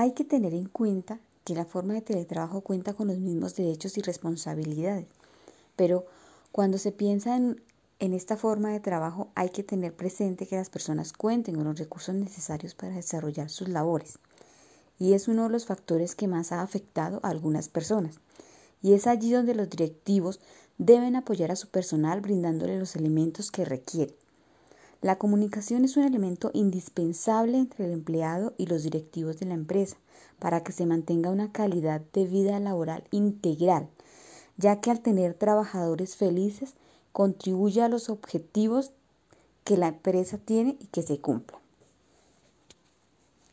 Hay que tener en cuenta que la forma de teletrabajo cuenta con los mismos derechos y responsabilidades, pero cuando se piensa en, esta forma de trabajo hay que tener presente que las personas cuenten con los recursos necesarios para desarrollar sus labores. Y es uno de los factores que más ha afectado a algunas personas. Y es allí donde los directivos deben apoyar a su personal brindándole los elementos que requiere. La comunicación es un elemento indispensable entre el empleado y los directivos de la empresa para que se mantenga una calidad de vida laboral integral, ya que al tener trabajadores felices contribuye a los objetivos que la empresa tiene y que se cumplan.